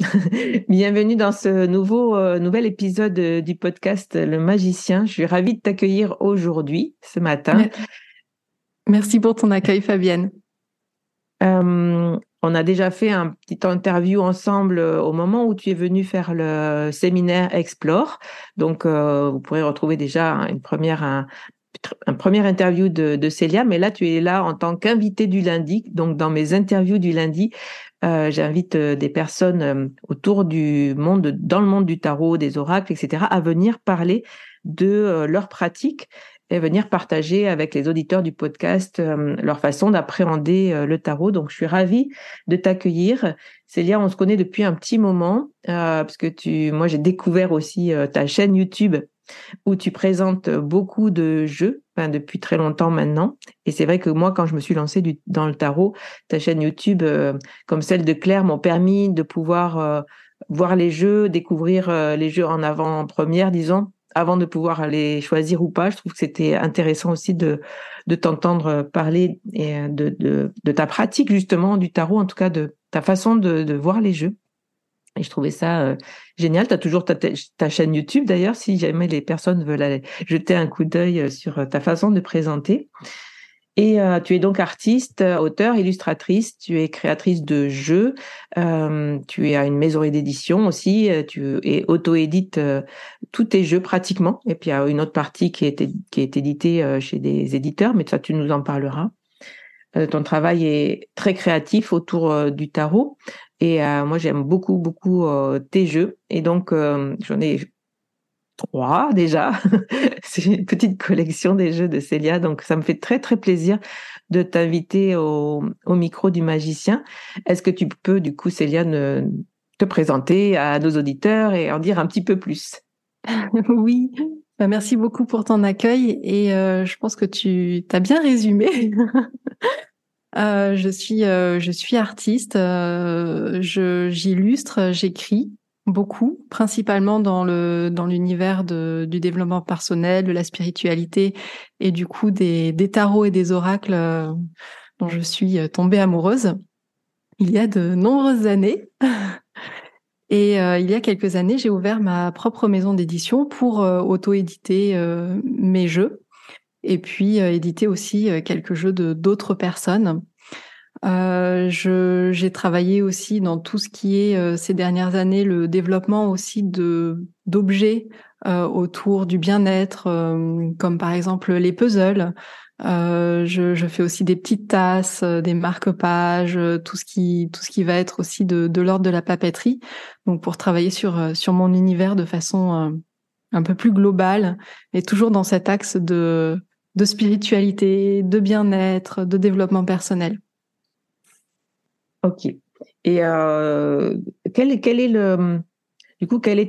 Bienvenue dans ce nouveau euh, nouvel épisode euh, du podcast Le Magicien. Je suis ravie de t'accueillir aujourd'hui, ce matin. Merci pour ton accueil, Fabienne. Euh, on a déjà fait un petit interview ensemble au moment où tu es venu faire le séminaire Explore. Donc, vous pourrez retrouver déjà une première un, première interview de, de, Célia, mais là tu es là en tant qu'invité du lundi. Donc dans mes interviews du lundi, euh, j'invite euh, des personnes euh, autour du monde, dans le monde du tarot, des oracles, etc., à venir parler de leur pratique et venir partager avec les auditeurs du podcast leur façon d'appréhender le tarot. Donc, je suis ravie de t'accueillir. Célia, on se connaît depuis un petit moment, parce que tu, moi, j'ai découvert aussi ta chaîne YouTube où tu présentes beaucoup de jeux depuis très longtemps maintenant. Et c'est vrai que moi, quand je me suis lancée dans le tarot, ta chaîne YouTube, euh, comme celle de Claire, m'ont permis de pouvoir euh, voir les jeux, découvrir euh, les jeux en avant-première, disons, avant de pouvoir les choisir ou pas. Je trouve que c'était intéressant aussi de, t'entendre parler et de, ta pratique justement du tarot, en tout cas de ta façon de, de voir les jeux. Et je trouvais ça génial. Tu as toujours ta, chaîne YouTube d'ailleurs, si jamais les personnes veulent aller jeter un coup d'œil euh, sur euh, ta façon de présenter. Et tu es donc artiste, auteur, illustratrice, tu es créatrice de jeux, euh, tu à une maison d'édition aussi, tu es auto-édites tous tes jeux pratiquement. Et puis il y a une autre partie qui est éditée chez des éditeurs, mais ça tu nous en parleras. ton travail est très créatif autour du tarot. Et euh, moi, j'aime beaucoup, beaucoup euh, tes jeux. Et donc, euh, j'en ai trois déjà. C'est une petite collection des jeux de Célia. Donc, ça me fait très, très plaisir de t'inviter au, micro du magicien. Est-ce que tu peux, du coup, Célia, te présenter à nos auditeurs et en dire un petit peu plus? Oui. Bah, merci beaucoup pour ton accueil et je pense que tu as bien résumé. Euh, je suis euh, je suis artiste. Euh, j'illustre, j'écris beaucoup, principalement dans le dans l'univers du développement personnel, de la spiritualité et du coup des des tarots et des oracles euh, dont je suis tombée amoureuse il y a de nombreuses années. Et il y a quelques années, j'ai ouvert ma propre maison d'édition pour auto-éditer mes jeux et puis éditer aussi quelques jeux de d'autres personnes. j'ai travaillé aussi dans tout ce qui est ces dernières années le développement aussi de d'objets autour du bien-être, comme par exemple les puzzles. Euh, je, je, fais aussi des petites tasses, euh, des marque-pages, euh, tout ce qui tout ce qui va être aussi de, de l'ordre de la papeterie. Donc pour travailler sur sur mon univers de façon un peu plus globale et toujours dans cet axe de de spiritualité, de bien-être, de développement personnel. Ok. Et euh, quel, est le du coup quelle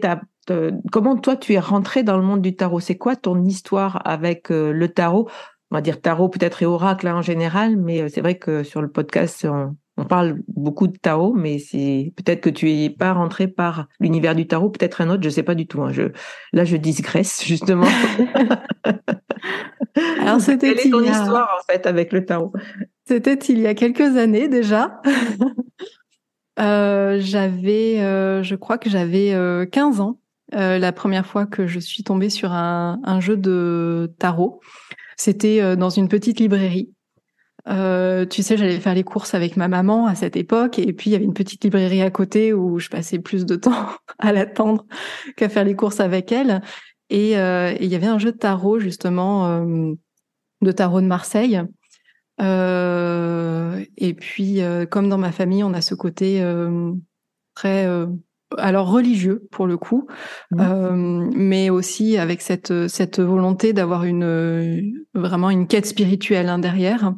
comment toi tu es rentré dans le monde du tarot? C'est quoi ton histoire avec le tarot? On va dire tarot peut-être et oracle hein, en général, mais euh, c'est vrai que sur le podcast, on, parle beaucoup de tarot, mais c'est peut-être que tu es pas rentré par l'univers du tarot, peut-être un autre, je sais pas du tout. Hein. Je, là, je digresse justement. Alors c'était Quelle est ton histoire en fait avec le tarot C'était il y a quelques années déjà. euh, j'avais, euh, je crois que j'avais 15 euh, ans. la première fois que je suis tombée sur un, un jeu de tarot. C'était dans une petite librairie. Euh, tu sais, j'allais faire les courses avec ma maman à cette époque, et puis il y avait une petite librairie à côté où je passais plus de temps à l'attendre qu'à faire les courses avec elle. Et, euh, il y avait un jeu de tarot justement, de tarot de Marseille. et puis, comme dans ma famille, on a ce côté très alors religieux pour le coup, mmh. euh, mais aussi avec cette cette volonté d'avoir une vraiment une quête spirituelle hein, derrière.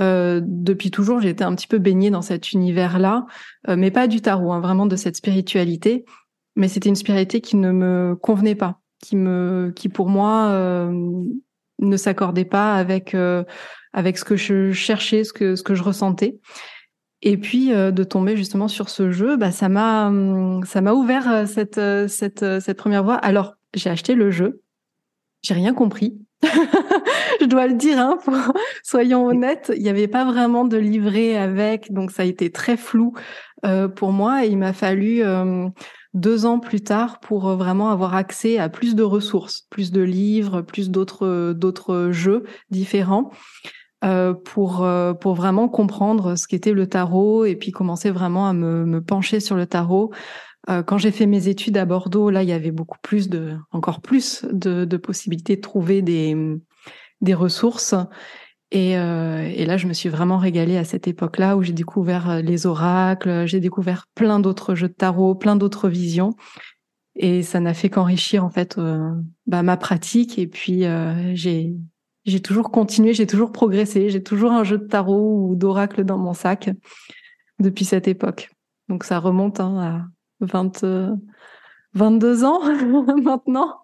Euh, depuis toujours, j'ai été un petit peu baignée dans cet univers-là, euh, mais pas du tarot, hein, vraiment de cette spiritualité. Mais c'était une spiritualité qui ne me convenait pas, qui me, qui pour moi ne s'accordait pas avec avec ce que je cherchais, ce que ce que je ressentais. Et puis euh, de tomber justement sur ce jeu, bah, ça m'a hum, ça m'a ouvert euh, cette euh, cette cette première voie. Alors j'ai acheté le jeu, j'ai rien compris. je dois le dire, hein, soyons honnêtes, il n'y avait pas vraiment de livret avec, donc ça a été très flou euh, pour moi. Et il m'a fallu deux ans plus tard pour vraiment avoir accès à plus de ressources, plus de livres, plus d'autres d'autres jeux différents. Euh, pour euh, pour vraiment comprendre ce qu'était le tarot et puis commencer vraiment à me, me pencher sur le tarot. Euh, quand j'ai fait mes études à Bordeaux, là, il y avait beaucoup plus de, encore plus de, de possibilités de trouver des des ressources. Et, et là, je me suis vraiment régalée à cette époque-là où j'ai découvert les oracles, j'ai découvert plein d'autres jeux de tarot, plein d'autres visions. Et ça n'a fait qu'enrichir en fait bah, ma pratique. Et puis j'ai j'ai toujours continué, j'ai toujours progressé, j'ai toujours un jeu de tarot ou d'oracle dans mon sac depuis cette époque. Donc ça remonte hein, à 20, 22 ans maintenant.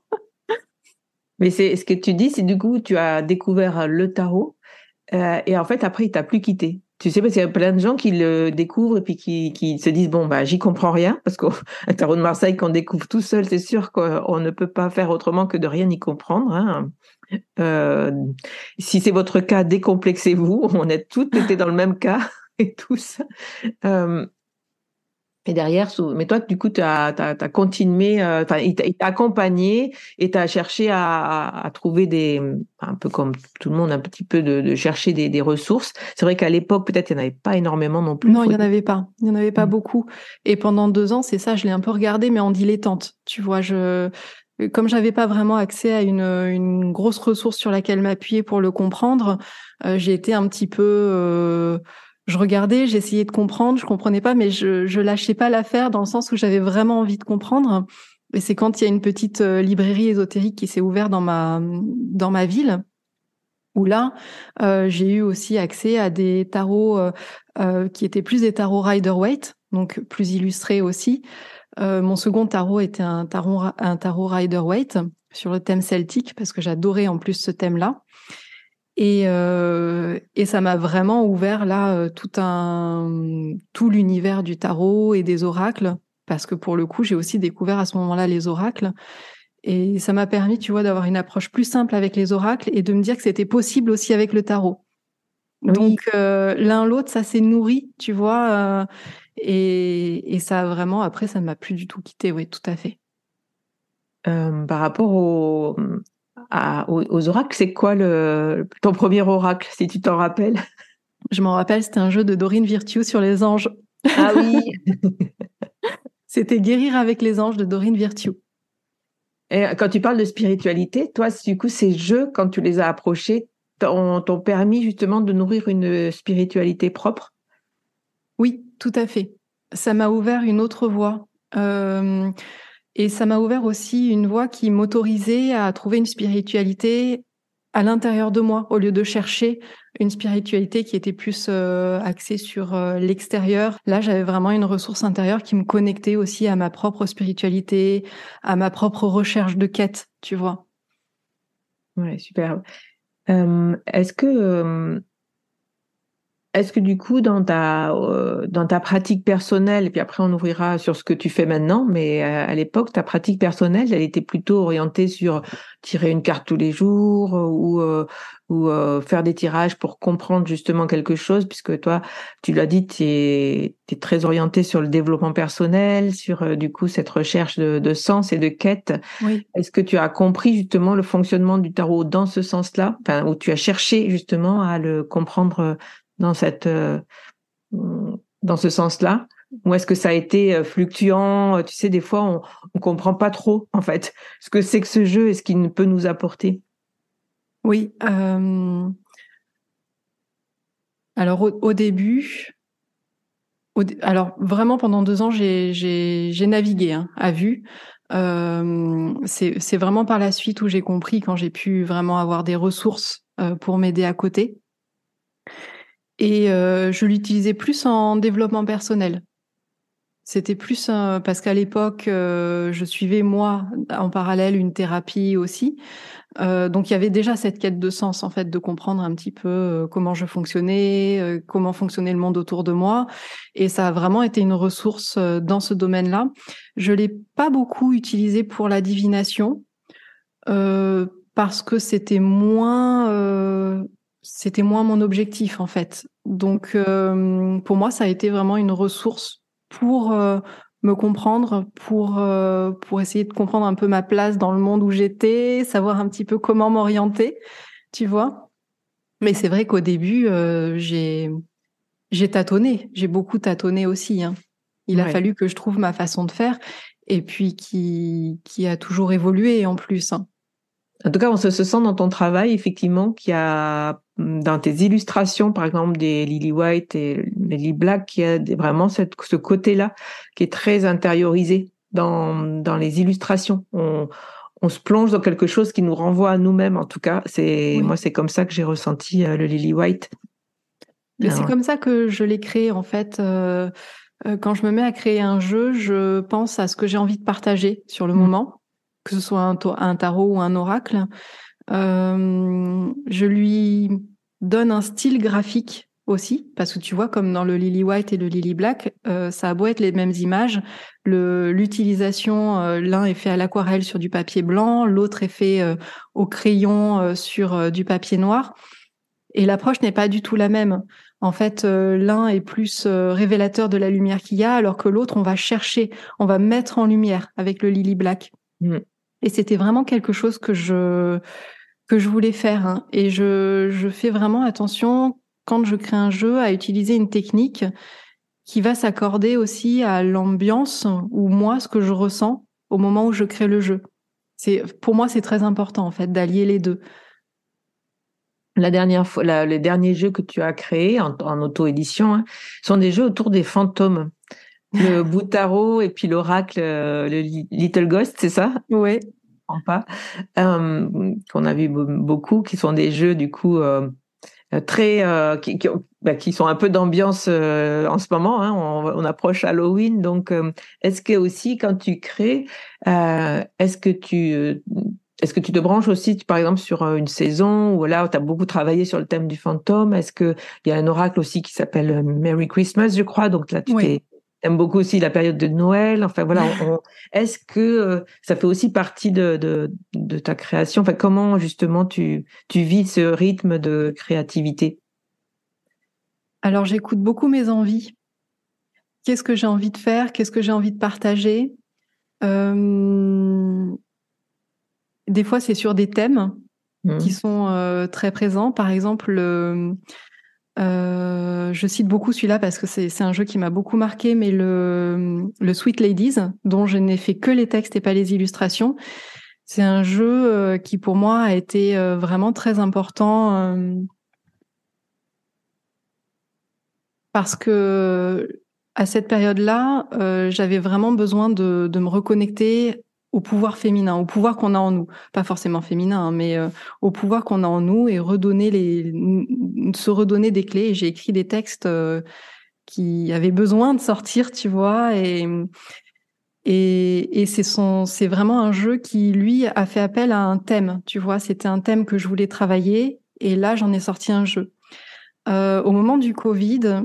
Mais c'est ce que tu dis, c'est du coup tu as découvert le tarot euh, et en fait après il t'a plus quitté. Tu sais parce qu'il y a plein de gens qui le découvrent et puis qui, qui se disent bon bah j'y comprends rien parce qu'un tarot de Marseille qu'on découvre tout seul c'est sûr qu'on ne peut pas faire autrement que de rien y comprendre. Hein. Euh, si c'est votre cas, décomplexez-vous. On a toutes été dans le même cas et tous. Euh, et derrière, mais toi, du coup, tu as, as, continué, euh, il t'a accompagné et tu as cherché à, à, trouver des, un peu comme tout le monde, un petit peu de, de chercher des, des ressources. C'est vrai qu'à l'époque, peut-être, il n'y en avait pas énormément non plus. Non, il n'y en avait pas. Il n'y en avait pas mmh. beaucoup. Et pendant deux ans, c'est ça, je l'ai un peu regardé, mais en dilettante. Tu vois, je, comme j'avais pas vraiment accès à une, une grosse ressource sur laquelle m'appuyer pour le comprendre, euh, j'ai été un petit peu, euh, je regardais, j'essayais de comprendre, je comprenais pas, mais je, je lâchais pas l'affaire dans le sens où j'avais vraiment envie de comprendre. Et c'est quand il y a une petite euh, librairie ésotérique qui s'est ouverte dans ma dans ma ville, où là, j'ai eu aussi accès à des tarots qui étaient plus des tarots Rider-Waite, donc plus illustrés aussi. Euh, mon second tarot était un tarot, un tarot Rider-Waite sur le thème celtique parce que j'adorais en plus ce thème-là. Et, euh, et ça m'a vraiment ouvert là euh, tout un tout l'univers du tarot et des oracles parce que pour le coup j'ai aussi découvert à ce moment-là les oracles et ça m'a permis tu vois d'avoir une approche plus simple avec les oracles et de me dire que c'était possible aussi avec le tarot. Donc l'un l'autre ça s'est nourri tu vois et, et ça vraiment, après, ça ne m'a plus du tout quitté, oui, tout à fait. Euh, par rapport au, aux, oracles. C'est quoi le, ton premier oracle, si tu t'en rappelles? Je m'en rappelle, c'était un jeu de Dorine Virtue sur les anges. Ah oui C'était Guérir avec les anges de Dorine Virtue. Et quand tu parles de spiritualité, toi, du coup, ces jeux, quand tu les as approchés, t'ont permis justement de nourrir une spiritualité propre? Oui, tout à fait. Ça m'a ouvert une autre voie. Euh, et ça m'a ouvert aussi une voie qui m'autorisait à trouver une spiritualité à l'intérieur de moi, au lieu de chercher une spiritualité qui était plus euh, axée sur euh, l'extérieur. Là, j'avais vraiment une ressource intérieure qui me connectait aussi à ma propre spiritualité, à ma propre recherche de quête, tu vois. Ouais, super. Est-ce que est-ce que du coup, dans ta, euh, dans ta pratique personnelle, et puis après on ouvrira sur ce que tu fais maintenant, mais euh, à, l'époque, ta pratique personnelle, elle était plutôt orientée sur tirer une carte tous les jours ou, euh, ou faire des tirages pour comprendre justement quelque chose, puisque toi, tu l'as dit, tu es, très orienté sur le développement personnel, sur du coup cette recherche de, de sens et de quête. Oui. Est-ce que tu as compris justement le fonctionnement du tarot dans ce sens-là, enfin, où tu as cherché justement à le comprendre dans cette euh, dans ce sens-là? Ou est-ce que ça a été euh, fluctuant? Tu sais, des fois, on ne comprend pas trop, en fait, ce que c'est que ce jeu et ce qu'il peut nous apporter. Oui. Euh... Alors, au, début, alors vraiment, pendant deux ans, j'ai navigué hein, à vue. Euh, c'est vraiment par la suite où j'ai compris quand j'ai pu vraiment avoir des ressources euh, pour m'aider à côté. Et euh, je l'utilisais plus en développement personnel. C'était plus parce qu'à l'époque, euh, je suivais moi en parallèle une thérapie aussi. Euh, donc il y avait déjà cette quête de sens en fait, de comprendre un petit peu comment je fonctionnais, comment fonctionnait le monde autour de moi, et ça a vraiment été une ressource dans ce domaine-là. Je l'ai pas beaucoup utilisé pour la divination parce que c'était moins c'était moins mon objectif en fait. Donc euh, pour moi, ça a été vraiment une ressource pour euh, me comprendre, pour euh, pour essayer de comprendre un peu ma place dans le monde où j'étais, savoir un petit peu comment m'orienter, tu vois. Mais c'est vrai qu'au début, j'ai j'ai tâtonné, j'ai beaucoup tâtonné aussi. Hein. Il a fallu que je trouve ma façon de faire et puis qui qui a toujours évolué en plus. Hein. En tout cas, on se, sent dans ton travail, effectivement, qu'il y a mm, dans tes illustrations, par exemple, des Lily White et Lily Black, qu'il y a vraiment cette, ce côté-là qui est très intériorisé dans, dans les illustrations. On, on se plonge dans quelque chose qui nous renvoie à nous-mêmes, en tout cas. C'est Moi, c'est comme ça que j'ai ressenti euh, le Lily White. Mais c'est comme ça que je l'ai créé, en fait. Euh, euh, quand je me mets à créer un jeu, je pense à ce que j'ai envie de partager sur le mmh. moment que ce soit un, tarot ou un oracle, euh, je lui donne un style graphique aussi, parce que tu vois, comme dans le Lily White et le Lily Black, euh, ça a beau être les mêmes images, l'utilisation, euh, l'un est fait à l'aquarelle sur du papier blanc, l'autre est fait au crayon sur du papier noir, et l'approche n'est pas du tout la même. En fait, l'un est plus révélateur de la lumière qu'il y a, alors que l'autre, on va chercher, on va mettre en lumière avec le Lily Black. Mmh. Et c'était vraiment quelque chose que je que je voulais faire. Hein. Et je, je fais vraiment attention quand je crée un jeu à utiliser une technique qui va s'accorder aussi à l'ambiance ou moi ce que je ressens au moment où je crée le jeu. C'est pour moi c'est très important en fait d'allier les deux. La dernière fois, les derniers jeux que tu as créés en, auto-édition hein, sont des jeux autour des fantômes le Boutaro et puis l'oracle, euh, le Little Ghost, c'est ça? Oui. Pas. Euh, qu'on a vu beaucoup, qui sont des jeux du coup euh, très qui, bah, qui, sont un peu d'ambiance en ce moment. Hein, on, approche Halloween, donc est-ce que aussi quand tu crées, est-ce que tu est-ce que tu te branches aussi, par exemple, sur une saison où là, tu as beaucoup travaillé sur le thème du fantôme? Est-ce qu'il y a un oracle aussi qui s'appelle Merry Christmas, je crois? Donc là, tu t'es J'aime beaucoup aussi la période de Noël. Enfin voilà, est-ce que euh, ça fait aussi partie de, de, de, ta création? Enfin, comment justement tu, tu vis ce rythme de créativité? Alors j'écoute beaucoup mes envies. Qu'est-ce que j'ai envie de faire? Qu'est-ce que j'ai envie de partager? Euh... des fois, c'est sur des thèmes Mmh. qui sont euh, très présents. Par exemple, euh, je cite beaucoup celui-là parce que c'est un jeu qui m'a beaucoup marqué, mais le, Sweet Ladies, dont je n'ai fait que les textes et pas les illustrations, c'est un jeu euh, qui pour moi a été euh, vraiment très important parce que à cette période-là, j'avais vraiment besoin de me reconnecter au pouvoir féminin, au pouvoir qu'on a en nous, pas forcément féminin, hein, mais euh, au pouvoir qu'on a en nous et redonner les, se redonner des clés. J'ai écrit des textes euh, qui avaient besoin de sortir, tu vois, et et, c'est son, c'est vraiment un jeu qui lui a fait appel à un thème, tu vois. C'était un thème que je voulais travailler, et là j'en ai sorti un jeu. Euh, au moment du Covid,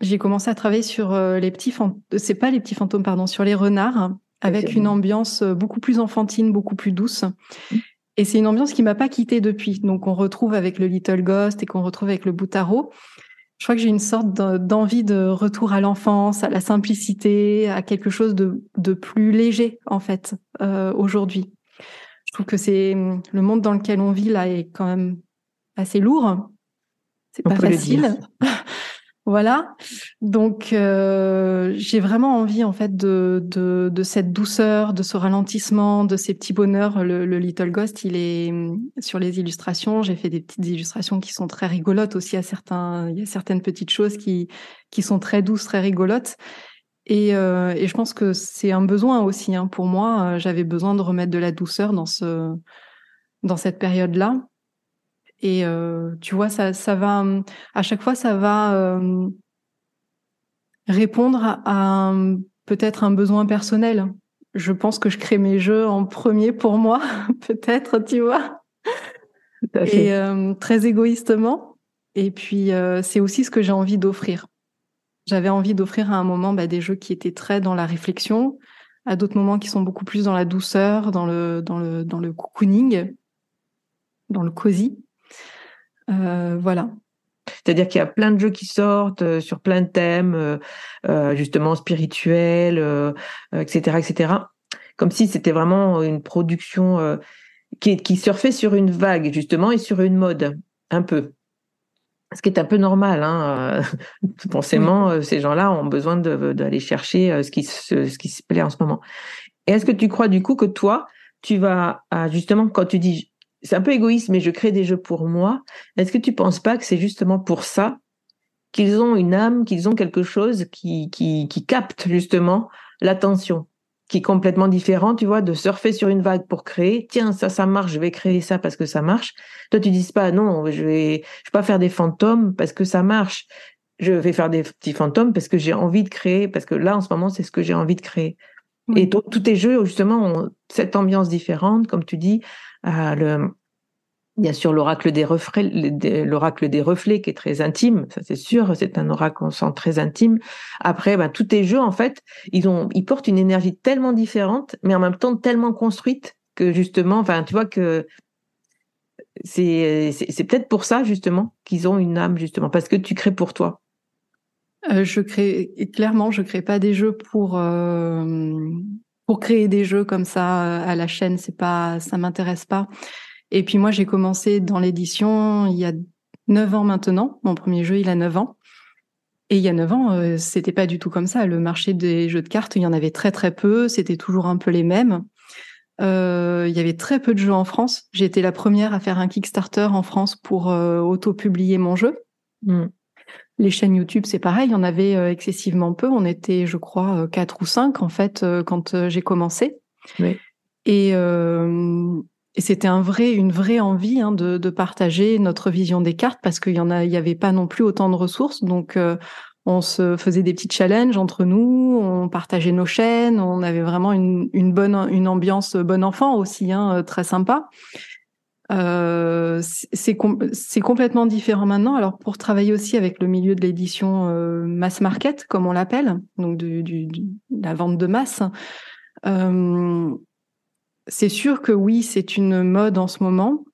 j'ai commencé à travailler sur les petits c'est pas les petits fantômes, pardon, sur les renards, avec une ambiance euh, beaucoup plus enfantine, beaucoup plus douce. Et c'est une ambiance qui m'a pas quittée depuis. Donc on retrouve avec le Little Ghost et qu'on retrouve avec le Boutaro. Je crois que j'ai une sorte de- d'envie de retour à l'enfance, à la simplicité, à quelque chose de, de plus léger en fait euh, aujourd'hui. Je trouve que c'est le monde dans lequel on vit là est quand même assez lourd. C'est pas facile. Voilà. Donc, euh, j'ai vraiment envie, en fait, de, de, de cette douceur, de ce ralentissement, de ces petits bonheurs. Le, le Little Ghost, il est hum, sur les illustrations. J'ai fait des petites illustrations qui sont très rigolotes aussi. À certains, il y a certaines petites choses qui, qui sont très douces, très rigolotes. Et, euh, et je pense que c'est un besoin aussi hein, pour moi. Euh, J'avais besoin de remettre de la douceur dans ce, dans cette période-là. Et euh, tu vois, ça, ça va, hum, à chaque fois, ça va euh, répondre à, à un- peut-être un besoin personnel. Je pense que je crée mes jeux en premier pour moi, peut-être, tu vois, et euh, très égoïstement. Et puis, euh, c'est aussi ce que j'ai envie d'offrir. J'avais envie d'offrir à un moment bah, des jeux qui étaient très dans la réflexion, à d'autres moments qui sont beaucoup plus dans la douceur, dans le, dans le, dans le cocooning, dans le cosy. Euh, voilà. C'est-à-dire qu'il y a plein de jeux qui sortent euh, sur plein de thèmes, euh, justement spirituels, etc., etc. Comme si c'était vraiment une production qui, qui surfait sur une vague, justement, et sur une mode, un peu. Ce qui est un peu normal. Hein. Forcément, ces gens-là ont besoin d'aller chercher ce qui, se, ce qui se plaît en ce moment. Et est-ce que tu crois du coup que toi, tu vas, à, justement, quand tu dis, c'est un peu égoïste, mais je crée des jeux pour moi, est-ce que tu penses pas que c'est justement pour ça qu'ils ont une âme, qu'ils ont quelque chose qui, qui, qui capte justement l'attention, qui est complètement différent, tu vois, de surfer sur une vague pour créer. Tiens, ça, ça marche, je vais créer ça parce que ça marche. Toi, tu dis pas, non, je vais, je vais pas faire des fantômes parce que ça marche. Je vais faire des petits fantômes parce que j'ai envie de créer, parce que là, en ce moment, c'est ce que j'ai envie de créer. Oui. Et donc, tous tes jeux, justement, ont cette ambiance différente, comme tu dis. Euh, bien sûr, l'oracle des reflets, l'oracle des reflets qui est très intime, ça c'est sûr, c'est un oracle, on sent très intime. Après, ben, tous tes jeux, en fait, ils ont, ils portent une énergie tellement différente, mais en même temps tellement construite que justement, enfin, tu vois que c'est, c'est, c'est peut-être pour ça, justement, qu'ils ont une âme, justement, parce que tu crées pour toi. Euh, je crée clairement, je crée pas des jeux pour euh, pour créer des jeux comme ça euh, à la chaîne. C'est pas, ça m'intéresse pas. Et puis moi, j'ai commencé dans l'édition il y a neuf ans maintenant. Mon premier jeu, il a neuf ans. Et il y a neuf ans, euh, c'était pas du tout comme ça. Le marché des jeux de cartes, il y en avait très très peu. C'était toujours un peu les mêmes. Euh, il y avait très peu de jeux en France. J'ai été la première à faire un Kickstarter en France pour euh, auto-publier mon jeu. Mm. Les chaînes YouTube, c'est pareil, il y en avait euh, excessivement peu. On était, je crois, euh, quatre ou cinq en fait euh, quand j'ai commencé. Oui. Et, euh, et c'était un vrai, une vraie envie hein, de, de partager notre vision des cartes parce qu'il y en a, il y avait pas non plus autant de ressources. Donc euh, on se faisait des petits challenges entre nous, on partageait nos chaînes, on avait vraiment une, une bonne, une ambiance bon enfant aussi, hein, très sympa. Euh, c'est com c'est complètement différent maintenant. Alors pour travailler aussi avec le milieu de l'édition euh, mass market, comme on l'appelle, donc du, la vente de masse, euh, c'est sûr que oui, c'est une mode en ce moment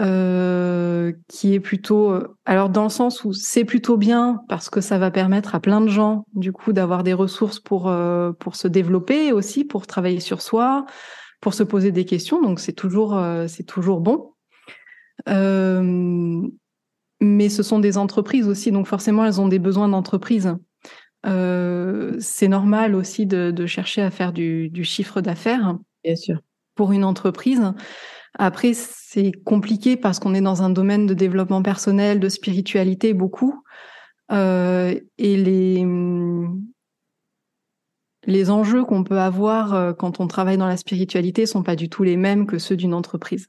qui est plutôt, alors dans le sens où c'est plutôt bien parce que ça va permettre à plein de gens du coup d'avoir des ressources pour pour se développer aussi, pour travailler sur soi pour se poser des questions. Donc c'est toujours c'est toujours bon. mais ce sont des entreprises aussi, donc forcément elles ont des besoins d'entreprise. c'est normal aussi de, de, chercher à faire du, du chiffre d'affaires. Bien sûr. Pour une entreprise. Après, c'est compliqué parce qu'on est dans un domaine de développement personnel, de spiritualité beaucoup. Euh, et les, les enjeux qu'on peut avoir euh, quand on travaille dans la spiritualité sont pas du tout les mêmes que ceux d'une entreprise.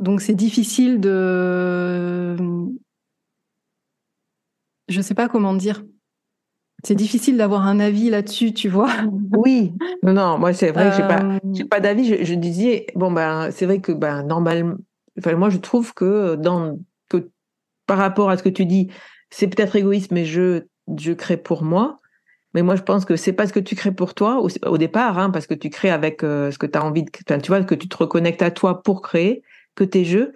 Donc c'est difficile de... Je sais pas comment dire c'est difficile d'avoir un avis là-dessus, tu vois. Oui, non, non, moi c'est vrai que j'ai pas, j'ai pas d'avis. Je, disais, bon ben, c'est vrai que ben normalement, enfin moi je trouve que dans que par rapport à ce que tu dis, c'est peut-être égoïste, mais je je crée pour moi. Mais moi je pense que c'est pas ce que tu crées pour toi au, au départ, hein, parce que tu crées avec euh, ce que tu as envie de, enfin, tu vois, que tu te reconnectes à toi pour créer, que tes jeux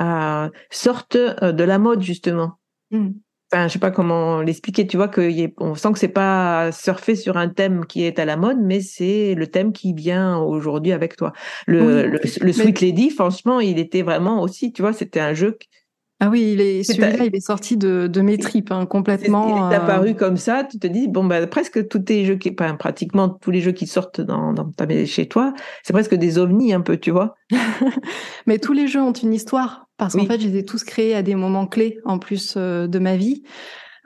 euh, sortent euh, de la mode justement. Mmh enfin, je sais pas comment l'expliquer, tu vois, que on sent que c'est pas surfer sur un thème qui est à la mode, mais c'est le thème qui vient aujourd'hui avec toi. Le, le, Sweet Lady, franchement, il était vraiment aussi, tu vois, c'était un jeu. Ah oui, il est, celui-là, il est sorti de, de mes tripes, hein, complètement. Il est apparu euh, comme ça, tu te dis, bon, bah, presque tous les jeux qui, enfin, pratiquement tous les jeux qui sortent dans, dans ta, chez toi, c'est presque des ovnis un peu, tu vois. mais tous les jeux ont une histoire parce qu'en fait, je les ai tous créés à des moments clés en plus euh, de ma vie.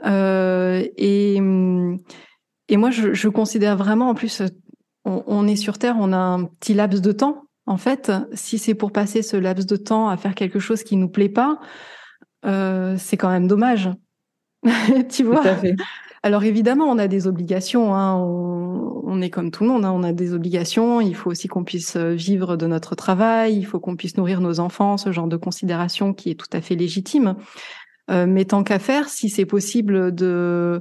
Euh, et, et moi, je, je, considère vraiment, en plus, on, on, est sur Terre, on a un petit laps de temps. En fait, si c'est pour passer ce laps de temps à faire quelque chose qui nous plaît pas, euh, c'est quand même dommage. tu vois Tout à fait. Alors évidemment, on a des obligations. Hein. On, est comme tout le monde. Hein. On a des obligations. Il faut aussi qu'on puisse euh, vivre de notre travail. Il faut qu'on puisse nourrir nos enfants. Ce genre de considération qui est tout à fait légitime. Euh, mais tant qu'à faire, si c'est possible de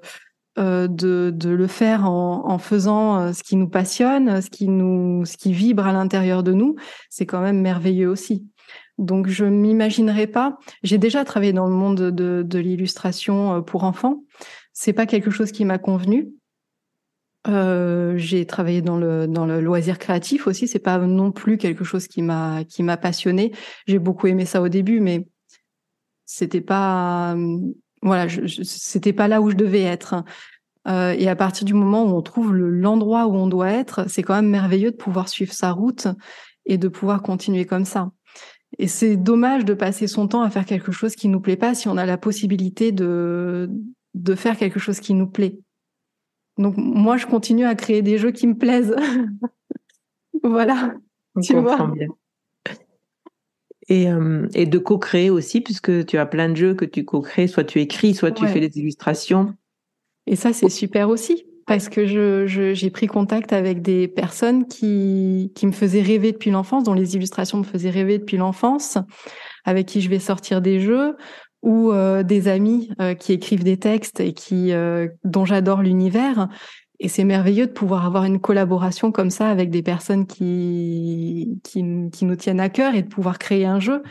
euh, de, de, le faire en, en, faisant ce qui nous passionne, ce qui nous, ce qui vibre à l'intérieur de nous, c'est quand même merveilleux aussi. Donc je m'imaginerais pas. J'ai déjà travaillé dans le monde de, de l'illustration pour enfants. C'est pas quelque chose qui m'a convenu. Euh, j'ai travaillé dans le dans le loisir créatif aussi. C'est pas non plus quelque chose qui m'a qui m'a passionné. J'ai beaucoup aimé ça au début, mais c'était pas voilà, c'était pas là où je devais être. Euh, et à partir du moment où on trouve l'endroit où on doit être, c'est quand même merveilleux de pouvoir suivre sa route et de pouvoir continuer comme ça. Et c'est dommage de passer son temps à faire quelque chose qui nous plaît pas si on a la possibilité de de faire quelque chose qui nous plaît. Donc moi, je continue à créer des jeux qui me plaisent. voilà. tu vois. Bien. Et, euh, et de co-créer aussi, puisque tu as plein de jeux que tu co-crées, soit tu écris, soit tu fais des illustrations. Et ça, c'est super aussi, parce que je, j'ai pris contact avec des personnes qui, qui me faisaient rêver depuis l'enfance, dont les illustrations me faisaient rêver depuis l'enfance, avec qui je vais sortir des jeux, ou euh, des amis euh, qui écrivent des textes et qui euh, dont j'adore l'univers. Et c'est merveilleux de pouvoir avoir une collaboration comme ça avec des personnes qui, qui, qui nous tiennent à cœur et de pouvoir créer un jeu.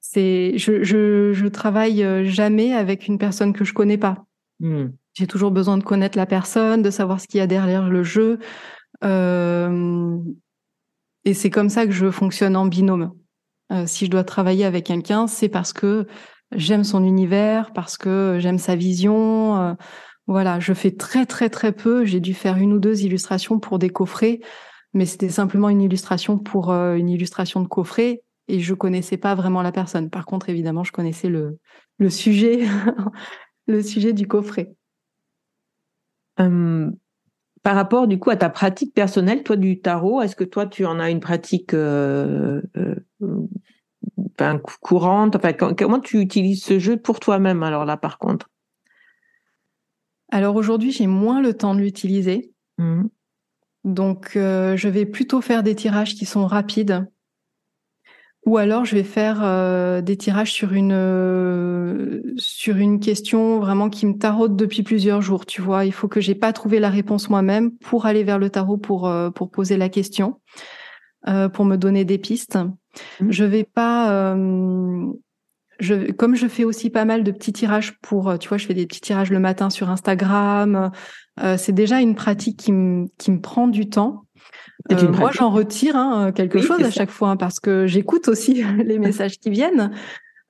C'est, je, je, je travaille jamais avec une personne que je connais pas. Hmm. J'ai toujours besoin de connaître la personne, de savoir ce qu'il y a derrière le jeu. Euh, et c'est comme ça que je fonctionne en binôme. Euh, si je dois travailler avec quelqu'un, c'est parce que j'aime son univers, parce que j'aime sa vision. Euh, voilà, je fais très très très peu. J'ai dû faire une ou deux illustrations pour des coffrets, mais c'était simplement une illustration pour euh, une illustration de coffret et je connaissais pas vraiment la personne. Par contre, évidemment, je connaissais le le sujet, le sujet du coffret. Hum, par rapport du coup à ta pratique personnelle, toi du tarot, est-ce que toi tu en as une pratique euh, euh, courante? Enfin, Comment tu utilises ce jeu pour toi-même alors là par contre? Alors aujourd'hui j'ai moins le temps de l'utiliser. Mmh. Donc euh, je vais plutôt faire des tirages qui sont rapides ou alors je vais faire euh, des tirages sur une euh, sur une question vraiment qui me taraude depuis plusieurs jours. Tu vois, il faut que j'ai pas trouvé la réponse moi-même pour aller vers le tarot pour euh, pour poser la question, pour me donner des pistes. Mmh. Je vais pas je, comme je fais aussi pas mal de petits tirages pour, tu vois, je fais des petits tirages le matin sur Instagram. c'est déjà une pratique qui me qui me prend du temps. Moi, j'en retire hein, quelque chose à chaque fois hein, parce que j'écoute aussi les messages qui viennent.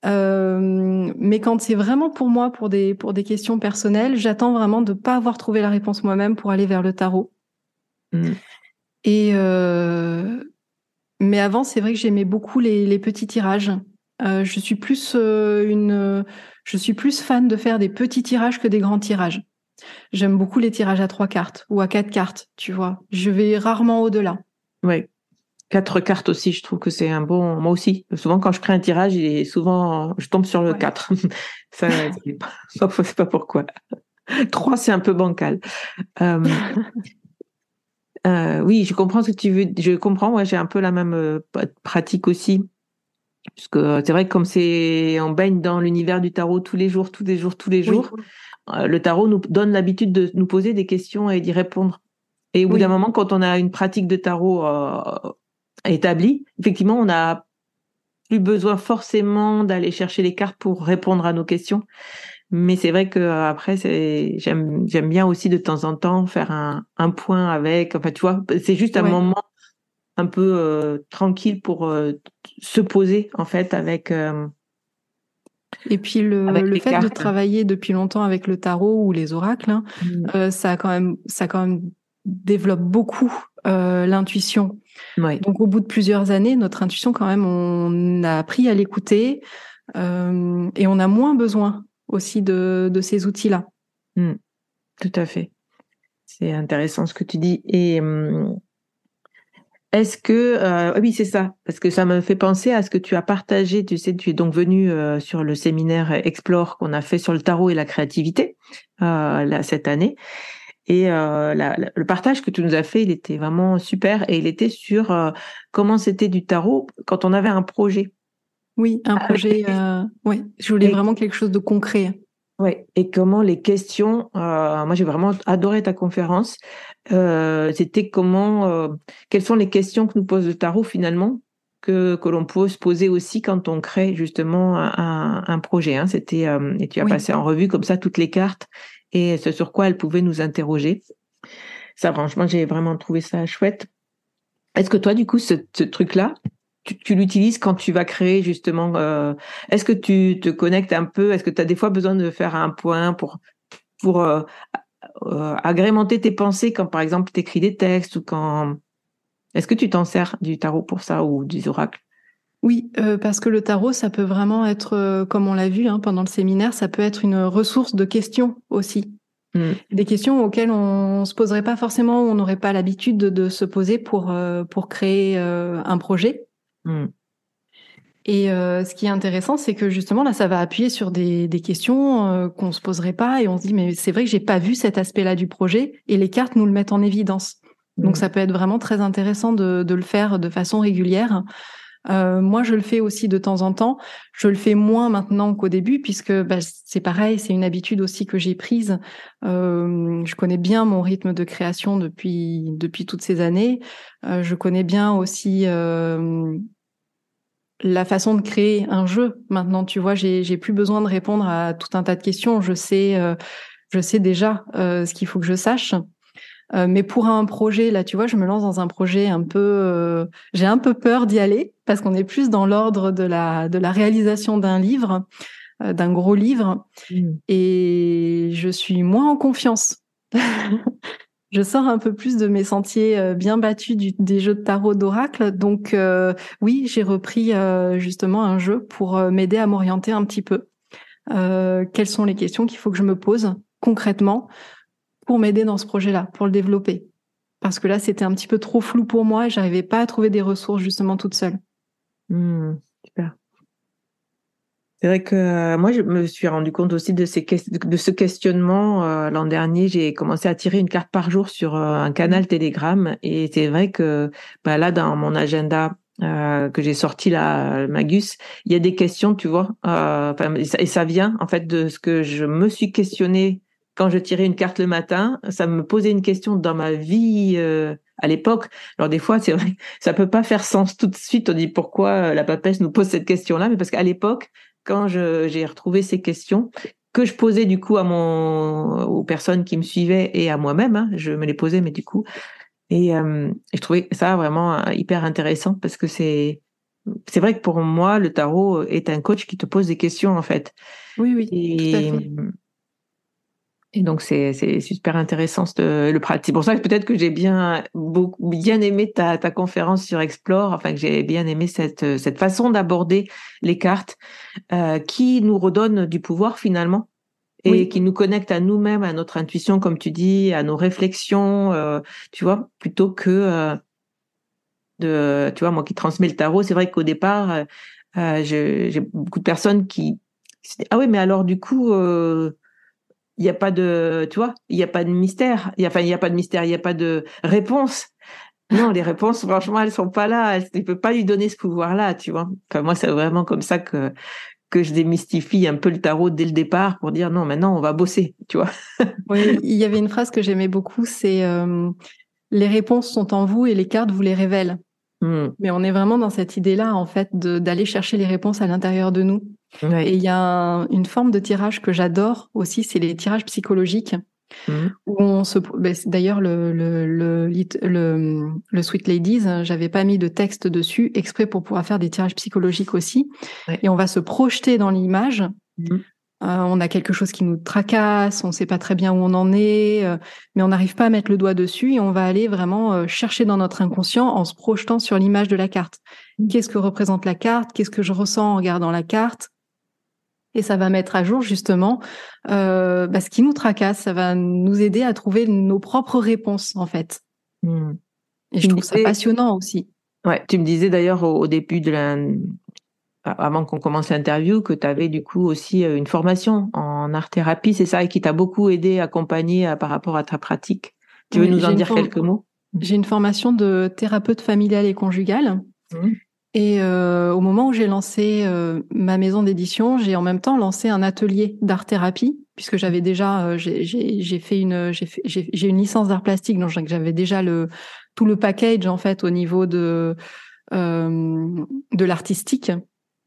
mais quand c'est vraiment pour moi, pour des pour des questions personnelles, j'attends vraiment de pas avoir trouvé la réponse moi-même pour aller vers le tarot. Mmh. Et mais avant, c'est vrai que j'aimais beaucoup les, les, petits tirages. Euh, je suis plus euh, une, je suis plus fan de faire des petits tirages que des grands tirages. J'aime beaucoup les tirages à trois cartes ou à quatre cartes, tu vois. Je vais rarement au-delà. Oui. Quatre cartes aussi, je trouve que c'est un bon. Moi aussi, souvent quand je crée un tirage, il est souvent, je tombe sur le 4. Ça, c'est pas pourquoi. Trois, c'est un peu bancal. Euh, euh, oui, je comprends ce que tu veux. Je comprends. Ouais, j'ai un peu la même euh, pratique aussi. Puisque euh, c'est vrai que comme c'est, on baigne dans l'univers du tarot tous les jours, tous les jours, tous les jours, le tarot nous donne l'habitude de nous poser des questions et d'y répondre. Et au bout d'un moment, quand on a une pratique de tarot euh, établie, effectivement, on n'a plus besoin forcément d'aller chercher les cartes pour répondre à nos questions. Mais c'est vrai que après, c'est j'aime j'aime bien aussi de temps en temps faire un, un point avec. Enfin, tu vois, c'est juste un moment un peu euh, tranquille pour euh, se poser en fait avec. Euh, et puis le, le fait de travailler depuis longtemps avec le tarot ou les oracles, hein, mmh. ça a quand même ça quand même développe beaucoup l'intuition. Donc au bout de plusieurs années, notre intuition quand même, on a appris à l'écouter et on a moins besoin aussi de, de ces outils-là. Mmh. Tout à fait. C'est intéressant ce que tu dis. Et hum, est-ce que euh, oui c'est ça parce que ça me fait penser à ce que tu as partagé tu sais tu es donc venu euh, sur le séminaire Explore qu'on a fait sur le tarot et la créativité euh, là, cette année. Et euh, la, le partage que tu nous as fait il était vraiment super et il était sur euh, comment c'était du tarot quand on avait un projet. Oui un projet oui je voulais vraiment quelque chose de concret oui, et comment les questions, euh, moi j'ai vraiment adoré ta conférence, euh, c'était comment, euh, quelles sont les questions que nous pose le tarot finalement, que, que l'on peut se poser aussi quand on crée justement un, un projet. Hein. C'était, euh, et tu as passé en revue comme ça toutes les cartes et ce sur quoi elles pouvaient nous interroger. Ça, franchement, j'ai vraiment trouvé ça chouette. Est-ce que toi, du coup, ce, ce truc-là, tu, tu l'utilises quand tu vas créer justement euh, Est-ce que tu te connectes un peu? Est-ce que tu as des fois besoin de faire un point pour pour euh, euh, agrémenter tes pensées quand par exemple tu écris des textes ou quand Est-ce que tu t'en sers du tarot pour ça ou des oracles? Oui, parce que le tarot, ça peut vraiment être, comme on l'a vu hein, pendant le séminaire, ça peut être une ressource de questions aussi. Mmh. Des questions auxquelles on se poserait pas forcément, on n'aurait pas l'habitude de, de, se poser pour pour créer un projet. Mm. Et euh, ce qui est intéressant, c'est que justement là, ça va appuyer sur des, des questions euh, qu'on se poserait pas, et on se dit mais c'est vrai que j'ai pas vu cet aspect-là du projet, et les cartes nous le mettent en évidence. Donc mm. ça peut être vraiment très intéressant de, de le faire de façon régulière. Euh, moi, je le fais aussi de temps en temps. Je le fais moins maintenant qu'au début, puisque bah, c'est pareil, c'est une habitude aussi que j'ai prise. Euh, je connais bien mon rythme de création depuis depuis toutes ces années. Euh, je connais bien aussi euh, la façon de créer un jeu. Maintenant, tu vois, j'ai plus besoin de répondre à tout un tas de questions. Je sais euh, je sais déjà ce qu'il faut que je sache. Euh, mais pour un projet, là, tu vois, je me lance dans un projet un peu, euh, j'ai un peu peur d'y aller parce qu'on est plus dans l'ordre de la de la réalisation d'un livre, euh, d'un gros livre, mmh. et je suis moins en confiance. je sors un peu plus de mes sentiers bien battus du, des jeux de tarot d'oracle. Donc oui, j'ai repris justement un jeu pour m'aider à m'orienter un petit peu. quelles sont les questions qu'il faut que je me pose concrètement? Pour m'aider dans ce projet-là, pour le développer. Parce que là, c'était un petit peu trop flou pour moi et j'arrivais pas à trouver des ressources justement toute seule. Mmh, super. C'est vrai que euh, moi, je me suis rendu compte aussi de, ces, de ce questionnement. Euh, l'an dernier, j'ai commencé à tirer une carte par jour sur euh, un canal Telegram. Et c'est vrai que bah, là, dans mon agenda que j'ai sorti là, Magus, il y a des questions, tu vois. et ça vient en fait de ce que je me suis questionné quand je tirais une carte le matin, ça me posait une question dans ma vie euh, à l'époque. Alors des fois, c'est vrai, ça peut pas faire sens tout de suite. On dit pourquoi euh, la papesse nous pose cette question-là, mais parce qu'à l'époque, quand j'ai retrouvé ces questions que je posais du coup à mon aux personnes qui me suivaient et à moi-même, hein, je me les posais, mais du coup, Et je trouvais ça vraiment hyper intéressant parce que c'est c'est vrai que pour moi, le tarot est un coach qui te pose des questions en fait. Oui, oui. Et, et donc c'est super intéressant le pratique. C'est pour ça que peut-être que j'ai bien beaucoup bien aimé ta ta conférence sur Explore. Enfin que j'ai bien aimé cette cette façon d'aborder les cartes euh, qui nous redonne du pouvoir finalement et qui nous connecte à nous-mêmes, à notre intuition, comme tu dis, à nos réflexions, euh, tu vois, plutôt que euh, de, tu vois, moi qui transmets le tarot, c'est vrai qu'au départ, euh, euh j'ai beaucoup de personnes qui, ah oui, mais alors du coup, euh, il n'y a pas de, tu il n'y a pas de mystère, enfin, il n'y a pas de mystère, il n'y a pas de réponse. Non, les réponses, franchement, elles sont pas là. Tu peux pas lui donner ce pouvoir-là, tu vois. Enfin, moi, c'est vraiment comme ça que je démystifie un peu le tarot dès le départ pour dire non, maintenant on va bosser, tu vois. il y avait une phrase que j'aimais beaucoup, c'est euh, les réponses sont en vous et les cartes vous les révèlent. Hmm. Mais on est vraiment dans cette idée-là, en fait, d'aller chercher les réponses à l'intérieur de nous. Et il y a une forme de tirage que j'adore aussi, c'est les tirages psychologiques. Mmh. Où on se, ben, d'ailleurs le le, le le le Sweet Ladies, j'avais pas mis de texte dessus exprès pour pouvoir faire des tirages psychologiques aussi. Et on va se projeter dans l'image. Mmh. Euh, on a quelque chose qui nous tracasse, on sait pas très bien où on en est, euh, mais on n'arrive pas à mettre le doigt dessus et on va aller vraiment euh, chercher dans notre inconscient en se projetant sur l'image de la carte. Mmh. Qu'est-ce que représente la carte? Qu'est-ce que je ressens en regardant la carte? Et ça va mettre à jour justement euh, bah, ce qui nous tracasse. Ça va nous aider à trouver nos propres réponses en fait. Hmm. Et je trouve ça passionnant aussi. Ouais, tu me disais d'ailleurs au, début de la, avant qu'on commence l'interview, que tu avais du coup aussi euh, une formation en art thérapie, c'est ça, et qui t'a beaucoup aidé, accompagné à, par rapport à ta pratique. Tu veux nous en dire quelques mots? J'ai une formation de thérapeute familiale et conjugale. Hmm. Et euh, au moment où j'ai lancé euh, ma maison d'édition, j'ai en même temps lancé un atelier d'art thérapie puisque j'avais déjà euh, j'ai fait une j'ai une licence d'art plastique donc j'avais déjà le tout le package en fait au niveau de de l'artistique.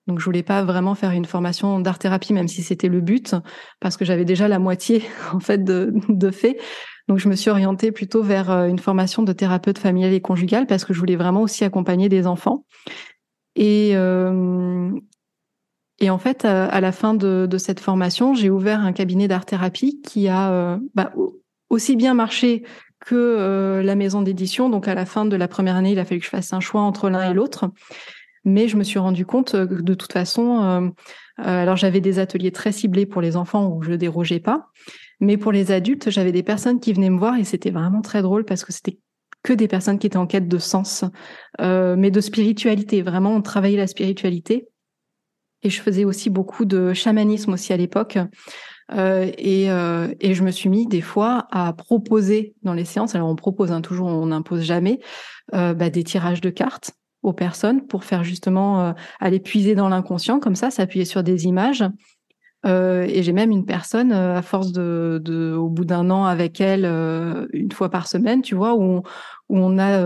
Donc je voulais pas vraiment faire une formation d'art thérapie même si c'était le but parce que j'avais déjà la moitié en fait de de fait. Donc je me suis orientée plutôt vers une formation de thérapeute familial et conjugal parce que je voulais vraiment aussi accompagner des enfants. Et, euh, et en fait, à, la fin de, de cette formation, j'ai ouvert un cabinet d'art-thérapie qui a euh, bah, aussi bien marché que euh, la maison d'édition. Donc à la fin de la première année, il a fallu que je fasse un choix entre l'un et l'autre. Mais je me suis rendu compte que de toute façon, alors j'avais des ateliers très ciblés pour les enfants où je dérogeais pas, mais pour les adultes, j'avais des personnes qui venaient me voir et c'était vraiment très drôle parce que c'était que des personnes qui étaient en quête de sens, euh, mais de spiritualité. Vraiment, on travaillait la spiritualité. Et je faisais aussi beaucoup de chamanisme aussi à l'époque. Euh, et, euh, et, je me suis mis des fois à proposer dans les séances, alors on propose hein, toujours, on n'impose jamais, euh, bah, des tirages de cartes aux personnes pour faire justement euh, aller puiser dans l'inconscient, comme ça, s'appuyer sur des images euh, et j'ai même une personne, euh, à force de, de au bout d'un an avec elle, euh, une fois par semaine, tu vois, où on, où on a,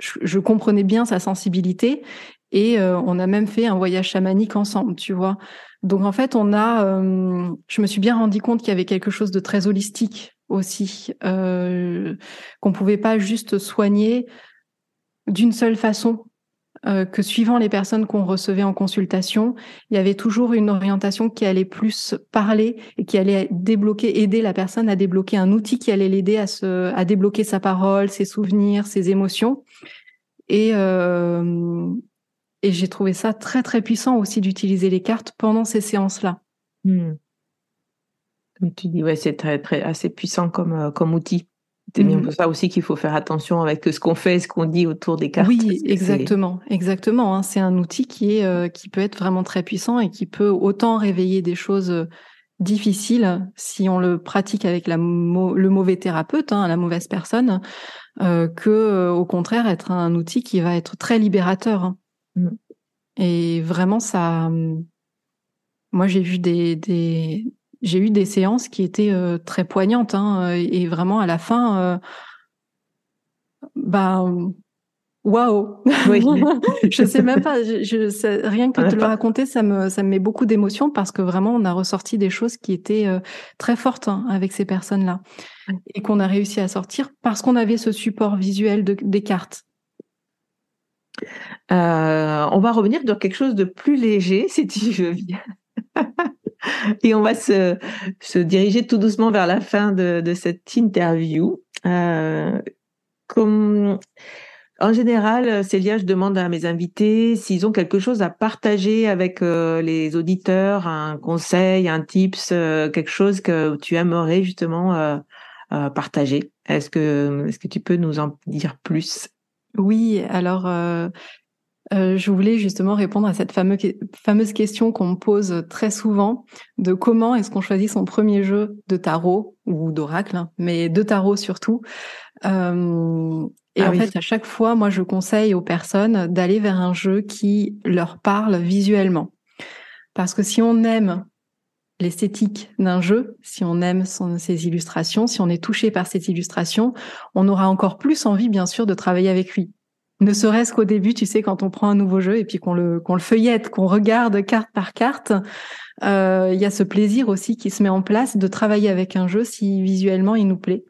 je, je, comprenais bien sa sensibilité et on a même fait un voyage chamanique ensemble, tu vois. Donc en fait, on a, je me suis bien rendu compte qu'il y avait quelque chose de très holistique aussi, qu'on pouvait pas juste soigner d'une seule façon euh, que suivant les personnes qu'on recevait en consultation, il y avait toujours une orientation qui allait plus parler et qui allait débloquer, aider la personne à débloquer un outil qui allait l'aider à se, à débloquer sa parole, ses souvenirs, ses émotions. Et euh, et j'ai trouvé ça très très puissant aussi d'utiliser les cartes pendant ces séances-là. Hmm. Tu dis ouais, c'est très très assez puissant comme euh, comme outil. C'est bien mmh. pour ça aussi qu'il faut faire attention avec ce qu'on fait, ce qu'on dit autour des cartes. Oui, exactement, exactement. Hein. C'est un outil qui est euh, qui peut être vraiment très puissant et qui peut autant réveiller des choses euh, difficiles si on le pratique avec la le mauvais thérapeute, hein, la mauvaise personne, euh, que au contraire être un outil qui va être très libérateur. Hein. Mmh. Et vraiment, ça. Moi, j'ai vu des, des j'ai eu des séances qui étaient euh, très poignantes hein, et vraiment à la fin, euh, bah, Waouh oui. Je sais même pas. Je, rien que de te le raconter, ça me ça me met beaucoup d'émotions parce que vraiment on a ressorti des choses qui étaient euh, très fortes hein, avec ces personnes-là et qu'on a réussi à sortir parce qu'on avait ce support visuel de, des cartes. Euh, on va revenir dans quelque chose de plus léger, si tu veux bien. Et on va se, diriger tout doucement vers la fin de, cette interview. Euh, en général, Célia, je demande à mes invités s'ils ont quelque chose à partager avec euh, les auditeurs, un conseil, un tips, euh, quelque chose que tu aimerais justement partager. Est-ce que, est-ce que tu peux nous en dire plus? Oui, alors je voulais justement répondre à cette fameuse, fameuse question qu'on me pose très souvent de comment est-ce qu'on choisit son premier jeu de tarot ou d'oracle, hein, mais de tarot surtout. Et ah en fait, à chaque fois, moi, je conseille aux personnes d'aller vers un jeu qui leur parle visuellement. Parce que si on aime l'esthétique d'un jeu, si on aime son, ses illustrations, si on est touché par cette illustration, on aura encore plus envie, bien sûr, de travailler avec lui. Ne serait-ce qu'au début, tu sais, quand on prend un nouveau jeu et puis qu'on le, qu'on le feuillette, qu'on regarde carte par carte, euh, il y a ce plaisir aussi qui se met en place de travailler avec un jeu si visuellement il nous plaît.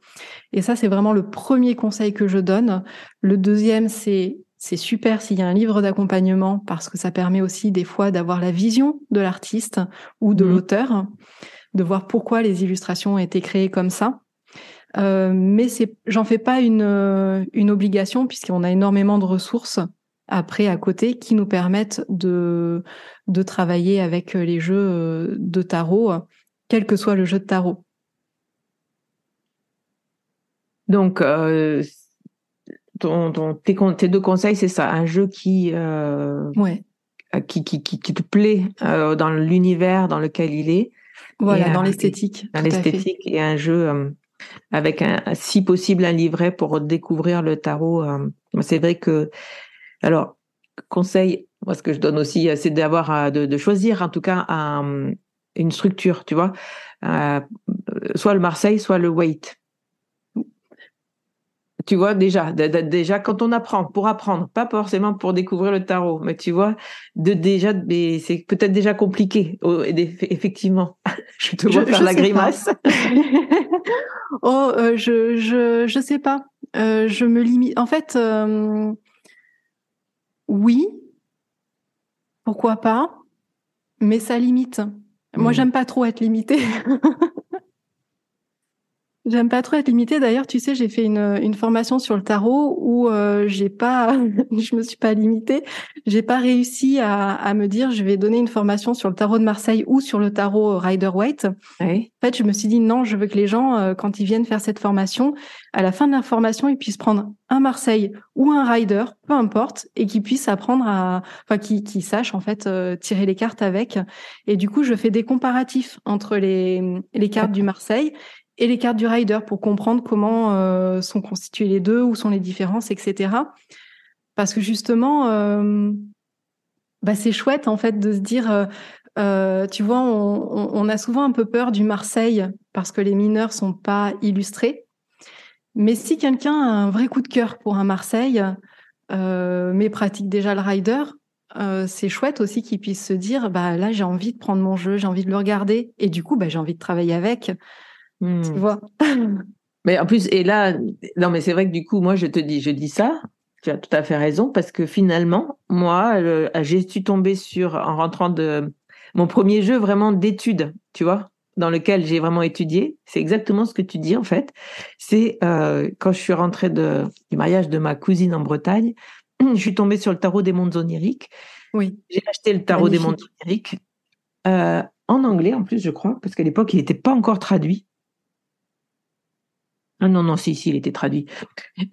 Et ça, c'est vraiment le premier conseil que je donne. Le deuxième, c'est c'est super s'il y a un livre d'accompagnement parce que ça permet aussi des fois d'avoir la vision de l'artiste ou de mmh. l'auteur, de voir pourquoi les illustrations ont été créées comme ça. Euh, mais c'est, j'en fais pas une, une obligation puisqu'on a énormément de ressources après à côté qui nous permettent de, de travailler avec les jeux euh, de tarot, quel que soit le jeu de tarot. Donc, euh, ton, tes, deux conseils, c'est ça, un jeu qui, euh, ouais. qui, qui, qui, te plaît dans l'univers dans lequel il est. Voilà, dans l'esthétique. Dans l'esthétique et un jeu avec un, si possible un livret pour découvrir le tarot. c'est vrai que alors, conseil, moi ce que je donne aussi, euh, c'est d'avoir euh, de, choisir en tout cas une structure, tu vois, euh, soit le Marseille, soit le Wait. Tu vois déjà, déjà quand on apprend, pour apprendre, pas forcément pour découvrir le tarot, mais tu vois, de déjà, c'est peut-être déjà compliqué. effectivement, je te vois faire la grimace. oh, je je je sais pas. je me limite. En fait, oui, pourquoi pas, mais ça limite. Moi, mmh. j'aime pas trop être limitée. J'aime pas trop être limitée. D'ailleurs, tu sais, j'ai fait une, une formation sur le tarot où euh, j'ai pas, je me suis pas limitée. J'ai pas réussi à, à, me dire, je vais donner une formation sur le tarot de Marseille ou sur le tarot Rider Waite. En fait, je me suis dit non, je veux que les gens, euh, quand ils viennent faire cette formation, à la fin de la formation, ils puissent prendre un Marseille ou un Rider, peu importe, et qu'ils puissent apprendre à, enfin, qu'ils qui sachent en fait euh, tirer les cartes avec. Et du coup, je fais des comparatifs entre les les cartes du Marseille et les cartes du rider pour comprendre comment euh, sont constituées les deux, où sont les différences, etc. Parce que justement, euh, bah c'est chouette en fait de se dire, euh, tu vois, on, on, a souvent un peu peur du Marseille parce que les mineurs sont pas illustrés. Mais si quelqu'un a un vrai coup de cœur pour un Marseille, mais pratique déjà le rider, c'est chouette aussi qu'il puisse se dire, bah là j'ai envie de prendre mon jeu, j'ai envie de le regarder, et du coup bah j'ai envie de travailler avec. Tu hmm. vois Mais en plus, et là, non, mais c'est vrai que du coup, moi, je te dis, je dis ça, tu as tout à fait raison, parce que finalement, moi, j'ai suis tombée sur, en rentrant de mon premier jeu vraiment d'études, tu vois, dans lequel j'ai vraiment étudié. C'est exactement ce que tu dis, en fait. C'est euh, quand je suis rentrée de, du mariage de ma cousine en Bretagne, je suis tombée sur le tarot des mondes oniriques. Oui. J'ai acheté le tarot des mondes oniriques. Euh, en anglais en plus, je crois, parce qu'à l'époque, il n'était pas encore traduit. Ah non, non, si, si, il était traduit.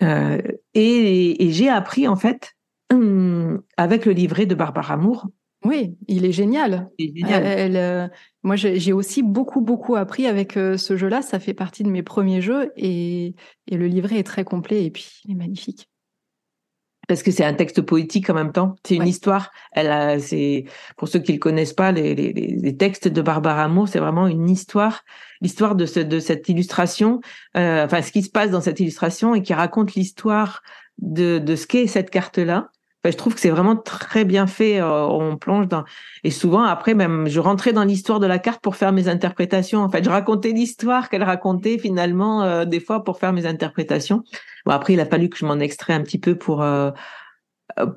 Euh, et, j'ai appris, en fait, hum, avec le livret de Barbara Moore. Oui, il est génial. Elle, euh, moi, j'ai aussi beaucoup, beaucoup appris avec euh, ce jeu-là. Ça fait partie de mes premiers jeux et, et le livret est très complet et puis il est magnifique parce que c'est un texte poétique en même temps. C'est une histoire. Elle a, c'est pour ceux qui le connaissent pas, les, les, les textes de Barbara Moore, c'est vraiment une histoire, l'histoire de, ce, de cette illustration, euh, enfin ce qui se passe dans cette illustration et qui raconte l'histoire de, de ce qu'est cette carte-là. Enfin, je trouve que c'est vraiment très bien fait. Euh, on plonge dans et souvent après même je rentrais dans l'histoire de la carte pour faire mes interprétations. En fait, je racontais l'histoire qu'elle racontait finalement euh, des fois pour faire mes interprétations. Bon après il a fallu que je m'en extrais un petit peu pour euh,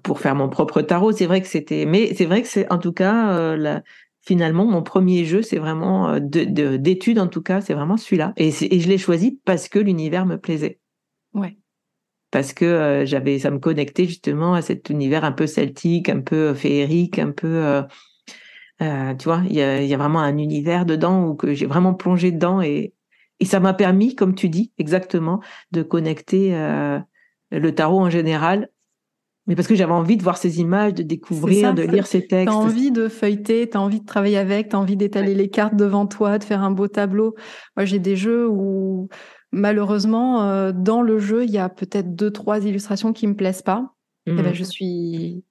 pour faire mon propre tarot. C'est vrai que c'était mais c'est vrai que c'est en tout cas la, finalement mon premier jeu c'est vraiment de d'études en tout cas c'est vraiment celui-là et, et je l'ai choisi parce que l'univers me plaisait. Ouais parce que euh, j'avais ça me connectait justement à cet univers un peu celtique, un peu euh, féerique, un peu euh, tu vois, il y a, y a, vraiment un univers dedans où que j'ai vraiment plongé dedans et, et ça m'a permis, comme tu dis, exactement, de connecter le tarot en général. Mais parce que j'avais envie de voir ces images, de découvrir, de lire ces textes. T'as envie de feuilleter, t'as envie de travailler avec, t'as envie d'étaler les cartes devant toi, de faire un beau tableau. Moi, j'ai des jeux où malheureusement, euh, dans le jeu, il y a peut-être deux, trois illustrations qui me plaisent pas. Et ben, mmh. je suis,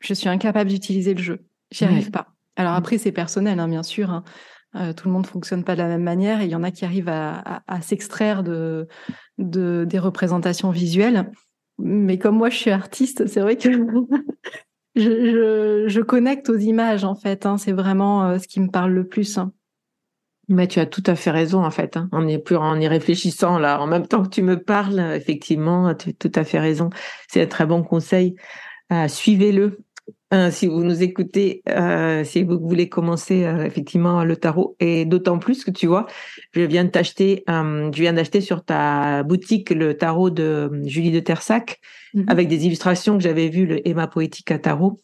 je suis incapable d'utiliser le jeu. J'y arrive pas. Alors mmh. après, c'est personnel, hein, bien sûr. Hein. Euh, tout le monde fonctionne pas de la même manière et il y en a qui arrivent à, à, s'extraire de, de, des représentations visuelles. Mais comme moi, je suis artiste, c'est vrai que je, je, je, connecte aux images, en fait. Hein. C'est vraiment euh, ce qui me parle le plus. Hein. Mais tu as tout à fait raison en fait. Hein. Plus en y réfléchissant là, en même temps que tu me parles, effectivement, tu as tout à fait raison. C'est un très bon conseil. Euh, Suivez-le. Euh, si vous nous écoutez, euh, si vous voulez commencer effectivement le tarot, et d'autant plus que tu vois, je viens je d'acheter sur ta boutique le tarot de Julie de Tersac mm-hmm. avec des illustrations que j'avais vues, le Emma poétique à tarot.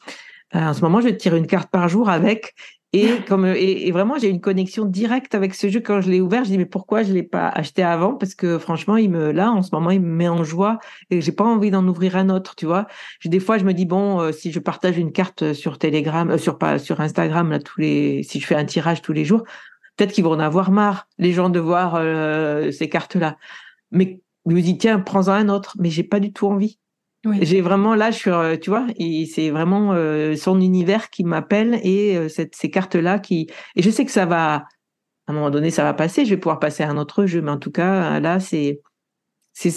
en ce moment, je tire une carte par jour avec, et comme et, vraiment j'ai une connexion directe avec ce jeu quand je l'ai ouvert, je dis mais pourquoi je l'ai pas acheté avant? Parce que franchement il me là en ce moment il me met en joie et j'ai pas envie d'en ouvrir un autre, tu vois. Des fois je me dis bon euh, si je partage une carte sur Telegram, euh, sur pas sur Instagram là tous les si je fais un tirage tous les jours, peut-être qu'ils vont en avoir marre les gens de voir euh, ces cartes là. Mais je me dis tiens prends-en un autre, mais j'ai pas du tout envie. J'ai vraiment là, je suis, euh, tu vois, c'est vraiment euh, son univers qui m'appelle et euh, cette, ces cartes-là qui. Et je sais que ça va, à un moment donné, ça va passer. Je vais pouvoir passer à un autre jeu, mais en tout cas, là, c'est c'est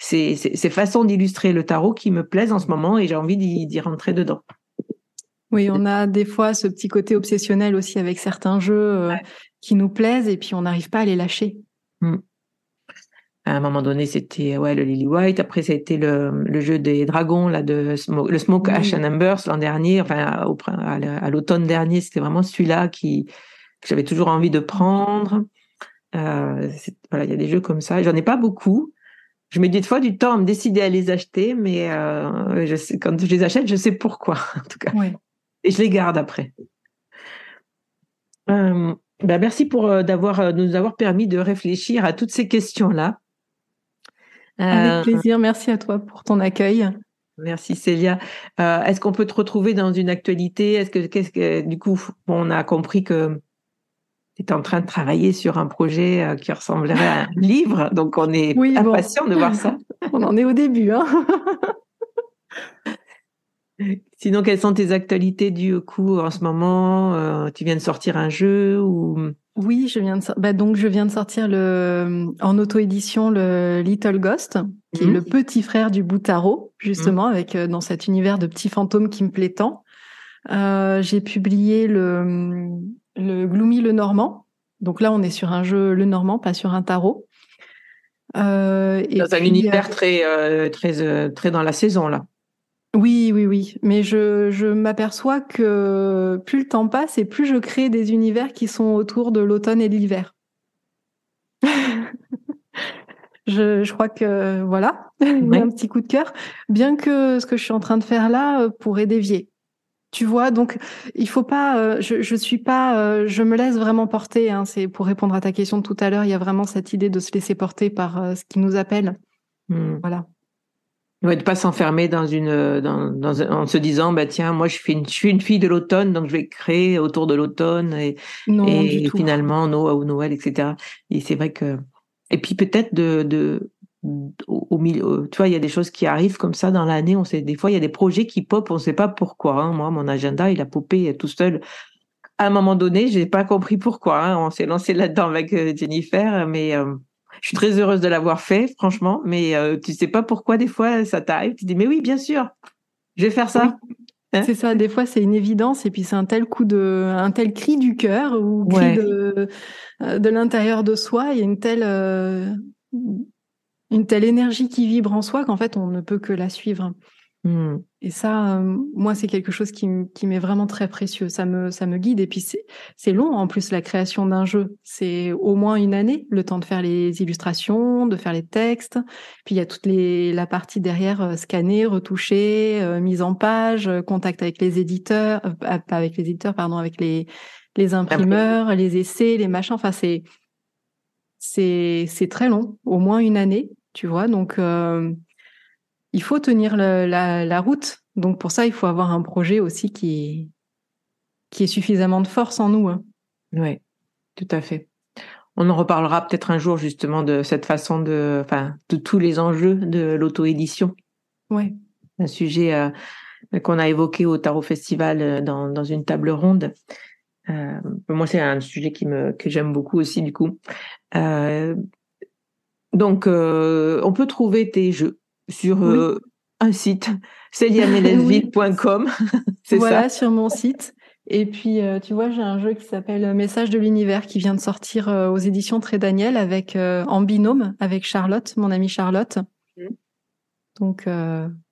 ces façons d'illustrer le tarot qui me plaisent en ce moment et j'ai envie d'y rentrer dedans. Oui, on a des fois ce petit côté obsessionnel aussi avec certains jeux qui nous plaisent et puis on n'arrive pas à les lâcher. Mmh. À un moment donné, c'était ouais le Lily White. Après, ça a été le, le jeu des dragons là de Smoke, le Smoke Ash and Embers l'an dernier. Enfin, à, l'automne dernier, c'était vraiment celui-là qui que j'avais toujours envie de prendre. Euh, voilà, il y a des jeux comme ça. J'en ai pas beaucoup. Je mets des fois du temps à me décider à les acheter, mais euh, je sais, quand je les achète, je sais pourquoi en tout cas. Et je les garde après. Euh, ben merci pour d'avoir nous avoir permis de réfléchir à toutes ces questions là. Avec euh, plaisir. Merci à toi pour ton accueil. Merci Célia. Euh, est-ce qu'on peut te retrouver dans une actualité? Est-ce que, qu'est-ce que, du coup, on a compris que tu es en train de travailler sur un projet euh, qui ressemblerait à un livre, donc on est impatient de voir ça. on en est au début. Hein Sinon, quelles sont tes actualités du coup en ce moment? Tu viens de sortir un jeu ou oui, je viens de bah donc je viens de sortir le en auto-édition le Little Ghost, qui est mhm. le petit frère du Boutaro, justement, mhm. avec euh, dans cet univers de petits fantômes qui me plaît tant. Euh, j'ai publié le le Gloomy le Normand. Donc là, on est sur un jeu le Normand, pas sur un tarot. Euh, et dans un univers très très très dans la saison là. Oui, oui, oui. Mais je, je m'aperçois que plus le temps passe et plus je crée des univers qui sont autour de l'automne et de l'hiver. je, je, crois que voilà, un petit coup de cœur. Bien que ce que je suis en train de faire là euh, pourrait dévier. Tu vois, donc il faut pas. Euh, je, je suis pas. Euh, je me laisse vraiment porter. Hein, c'est pour répondre à ta question de tout à l'heure. Il y a vraiment cette idée de se laisser porter par ce qui nous appelle. Hmm. Voilà. Ouais, de pas s'enfermer dans une, dans, dans, en se disant, bah tiens, moi je suis une, je suis une fille de l'automne, donc je vais créer autour de l'automne et, et finalement Noël ou Noël, etc. Et c'est vrai que, et puis peut-être de, de, au, milieu, tu vois, il y a des choses qui arrivent comme ça dans l'année. On sait, des fois, il y a des projets qui pop, on sait pas pourquoi. Hein. Moi, mon agenda, il a popé tout seul. À un moment donné, j'ai pas compris pourquoi. Hein. On s'est lancé là-dedans avec euh, Jennifer, mais euh, Je suis très heureuse de l'avoir fait, franchement, mais euh, tu sais pas pourquoi des fois ça t'arrive. Tu dis mais oui, bien sûr, je vais faire ça. Hein? C'est ça, des fois c'est une évidence et puis c'est un tel coup de, un tel cri du cœur ou cri de, euh, de l'intérieur de soi. Il y a une telle, euh, une telle énergie qui vibre en soi qu'en fait on ne peut que la suivre. Mmh. Et ça, euh, moi, c'est quelque chose qui, qui m'est vraiment très précieux. Ça me, ça me guide. Et puis, c'est long, en plus, la création d'un jeu. C'est au moins une année, le temps de faire les illustrations, de faire les textes. Puis, il y a toute les, la partie derrière, euh, scanner, retoucher, euh, mise en page, contact avec les éditeurs, pas avec les éditeurs, pardon, avec les, les imprimeurs, les essais, les machins. Enfin, c'est, c'est, c'est très long, au moins une année, tu vois. Donc, il faut tenir la, route. Donc pour ça, il faut avoir un projet aussi qui, qui est suffisamment de force en nous. Hein. Oui, tout à fait. On en reparlera peut-être un jour justement de cette façon de, enfin, de tous les enjeux de l'auto-édition. Oui. Un sujet euh, qu'on a évoqué au Tarot Festival euh, dans, une table ronde. Euh, moi, c'est un sujet qui me, que j'aime beaucoup aussi du coup. donc, on peut trouver tes jeux sur euh, un site, celiamelesville.com. c'est voilà, sur mon site. Et puis, euh, tu vois, j'ai un jeu qui s'appelle Message de l'univers qui vient de sortir euh, aux éditions Très Daniel avec en binôme avec Charlotte, mon amie Charlotte. Mmh. Donc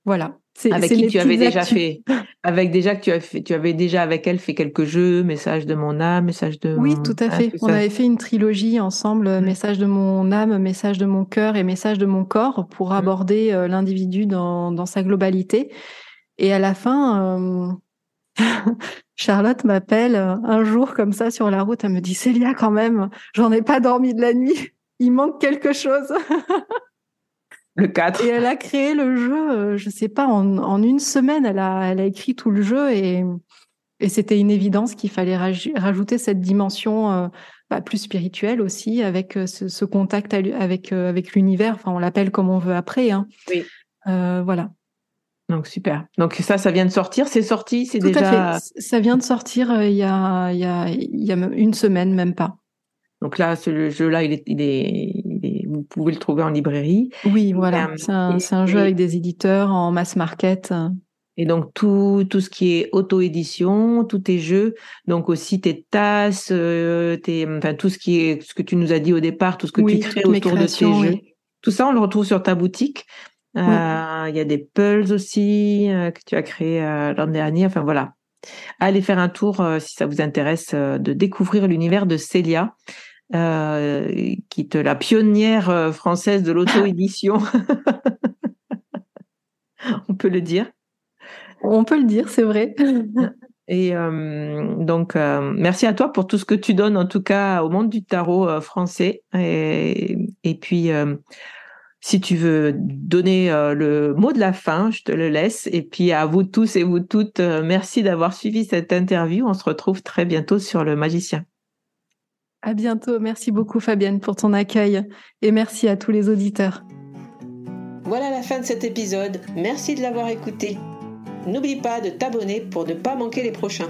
voilà. Avec qui tu avais déjà fait, avec déjà que tu, as fait, tu avais déjà avec elle fait quelques jeux, message de mon âme, message de. Oui, tout à fait. On avait fait une trilogie ensemble, message de mon âme, message de mon cœur et message de mon corps pour mmh. aborder euh, l'individu dans, dans, sa globalité. Et à la fin, euh, Charlotte m'appelle un jour comme ça sur la route, elle me dit Célia quand même, j'en ai pas dormi de la nuit, il manque quelque chose. Le 4. Et elle a créé le jeu, euh, je sais pas, en, une semaine, elle a, elle a écrit tout le jeu et, et c'était une évidence qu'il fallait rajouter cette dimension euh, bah, plus spirituelle aussi, avec euh, ce, contact avec, avec l'univers. Enfin, on l'appelle comme on veut après. Hein. Oui. voilà. Donc super. Donc ça, ça vient de sortir. C'est sorti, c'est déjà. À fait. Ça vient de sortir il y a, il y a, il y a une semaine, même pas. Donc là, ce jeu-là, il est, il est, vous pouvez le trouver en librairie. Oui, voilà. Euh, c'est un, jeu avec des éditeurs en mass market. Et donc tout tout ce qui est auto-édition, tous tes jeux, donc aussi tes tasses, euh, tes, enfin tout ce qui est ce que tu nous as dit au départ, tout ce que tu crées autour de tes jeux. Tout ça, on le retrouve sur ta boutique. Euh, il y a des pulls aussi que tu as créé l'an dernier. Enfin voilà, allez faire un tour si ça vous intéresse de découvrir l'univers de Célia. Euh, qui est la pionnière euh, française de l'auto-édition. On peut le dire. On peut le dire, c'est vrai. Et euh, donc, merci à toi pour tout ce que tu donnes, en tout cas au monde du tarot français. Et, et puis, si tu veux donner le mot de la fin, je te le laisse. Et puis, à vous tous et vous toutes, merci d'avoir suivi cette interview. On se retrouve très bientôt sur le magicien. À bientôt. Merci beaucoup Fabienne pour ton accueil et merci à tous les auditeurs. Voilà la fin de cet épisode. Merci de l'avoir écouté. N'oublie pas de t'abonner pour ne pas manquer les prochains.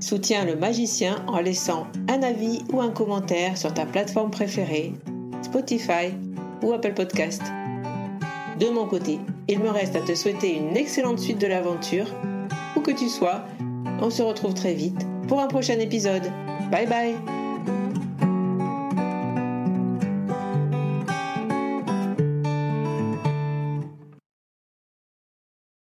Soutiens le magicien en laissant un avis ou un commentaire sur ta plateforme préférée, Spotify ou Apple Podcast. De mon côté, il me reste à te souhaiter une excellente suite de l'aventure. Où que tu sois, on se retrouve très vite pour un prochain épisode. Bye bye